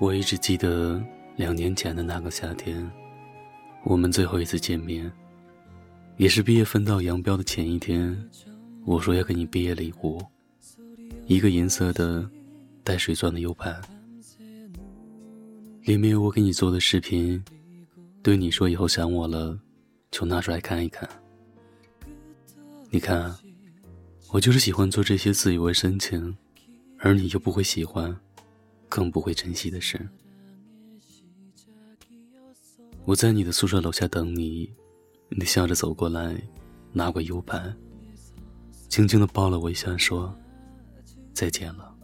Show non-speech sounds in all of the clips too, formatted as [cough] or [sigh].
我一直记得两年前的那个夏天，我们最后一次见面，也是毕业分道扬镳的前一天。我说要给你毕业礼物，一个银色的带水钻的 U 盘，里面有我给你做的视频。对你说以后想我了，就拿出来看一看。你看，我就是喜欢做这些自以为深情，而你又不会喜欢。更不会珍惜的事。我在你的宿舍楼下等你，你笑着走过来，拿过 U 盘，轻轻的抱了我一下，说：“再见了。”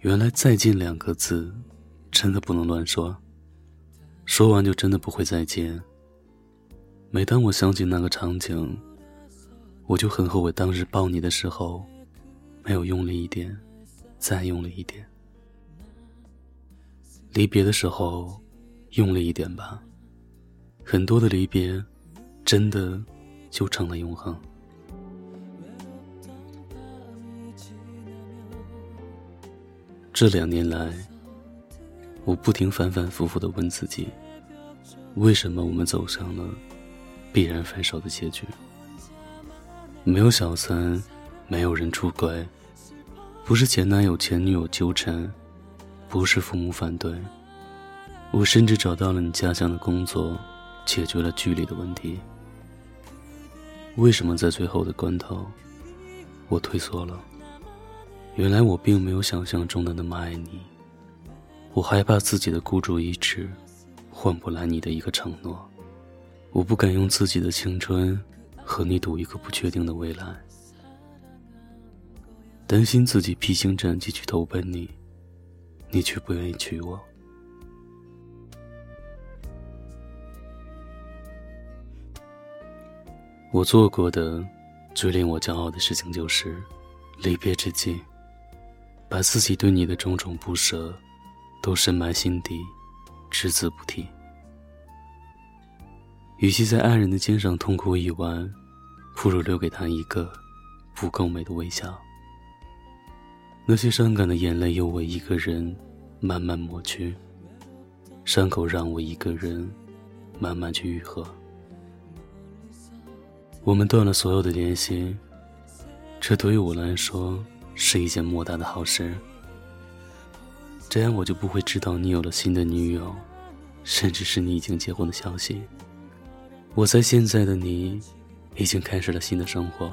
原来“再见”两个字，真的不能乱说，说完就真的不会再见。每当我想起那个场景，我就很后悔当时抱你的时候，没有用力一点，再用力一点。离别的时候，用力一点吧。很多的离别，真的就成了永恒。这两年来，我不停反反复复的问自己：为什么我们走上了必然分手的结局？没有小三，没有人出轨，不是前男友前女友纠缠。不是父母反对，我甚至找到了你家乡的工作，解决了距离的问题。为什么在最后的关头，我退缩了？原来我并没有想象中的那么爱你。我害怕自己的孤注一掷，换不来你的一个承诺。我不敢用自己的青春，和你赌一个不确定的未来。担心自己披荆斩棘去投奔你。你却不愿意娶我。我做过的最令我骄傲的事情，就是离别之际，把自己对你的种种不舍，都深埋心底，只字不提。与其在爱人的肩上痛哭一晚，不如留给他一个不够美的微笑。那些伤感的眼泪，由我一个人慢慢抹去。伤口让我一个人慢慢去愈合。我们断了所有的联系，这对于我来说是一件莫大的好事。这样我就不会知道你有了新的女友，甚至是你已经结婚的消息。我在现在的你，已经开始了新的生活。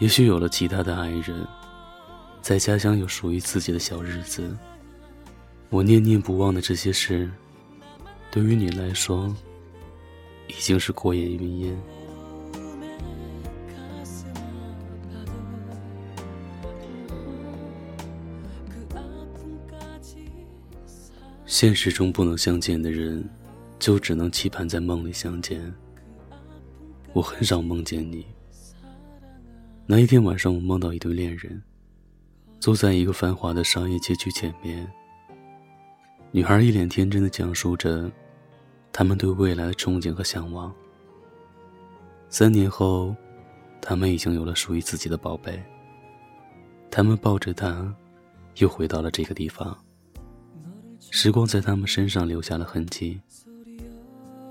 也许有了其他的爱人。在家乡有属于自己的小日子，我念念不忘的这些事，对于你来说，已经是过眼云烟。现实中不能相见的人，就只能期盼在梦里相见。我很少梦见你。那一天晚上，我梦到一对恋人。坐在一个繁华的商业街区前面，女孩一脸天真的讲述着他们对未来的憧憬和向往。三年后，他们已经有了属于自己的宝贝。他们抱着她，又回到了这个地方。时光在他们身上留下了痕迹。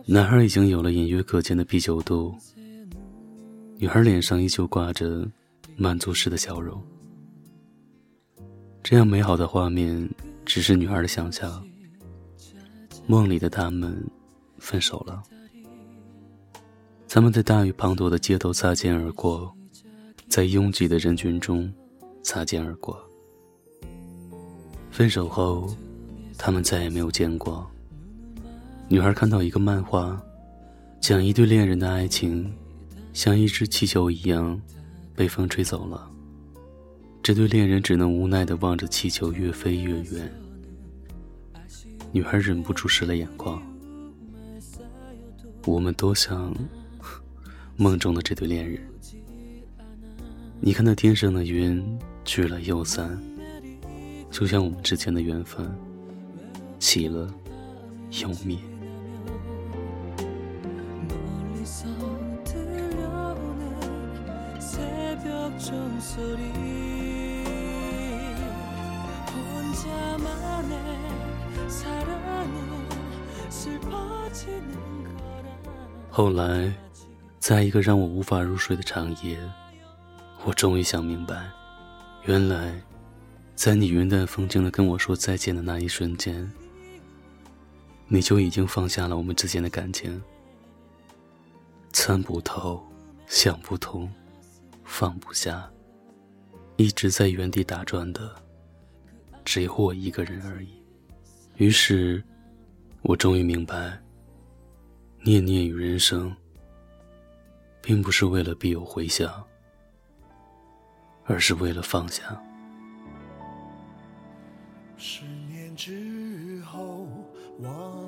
男孩已经有了隐约可见的啤酒肚，女孩脸上依旧挂着满足式的笑容。这样美好的画面，只是女孩的想象。梦里的他们，分手了。他们在大雨滂沱的街头擦肩而过，在拥挤的人群中擦肩而过。分手后，他们再也没有见过。女孩看到一个漫画，讲一对恋人的爱情，像一只气球一样，被风吹走了。这对恋人只能无奈地望着气球越飞越远。女孩忍不住湿了眼眶。我们都像 [laughs] 梦中的这对恋人。你看那天上的云聚了又散，就像我们之间的缘分，起了又灭。后来，在一个让我无法入睡的长夜，我终于想明白，原来，在你云淡风轻的跟我说再见的那一瞬间，你就已经放下了我们之间的感情。参不透，想不通，放不下，一直在原地打转的，只有我一个人而已。于是，我终于明白。念念与人生，并不是为了必有回响，而是为了放下。十年之后，我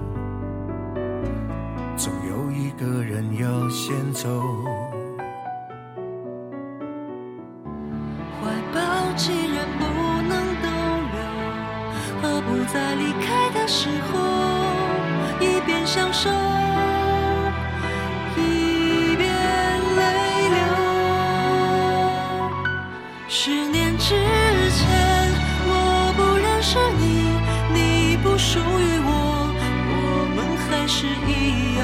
个人要先走。怀抱既然不能逗留，何不在离开的时候？一边享受，一边泪流。十年之前，我不认识你，你不属于我，我们还是一样，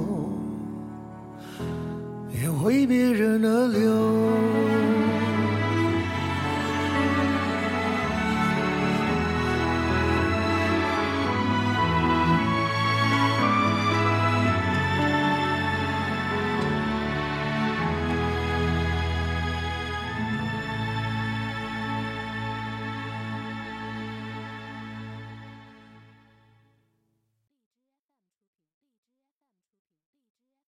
为别人而流。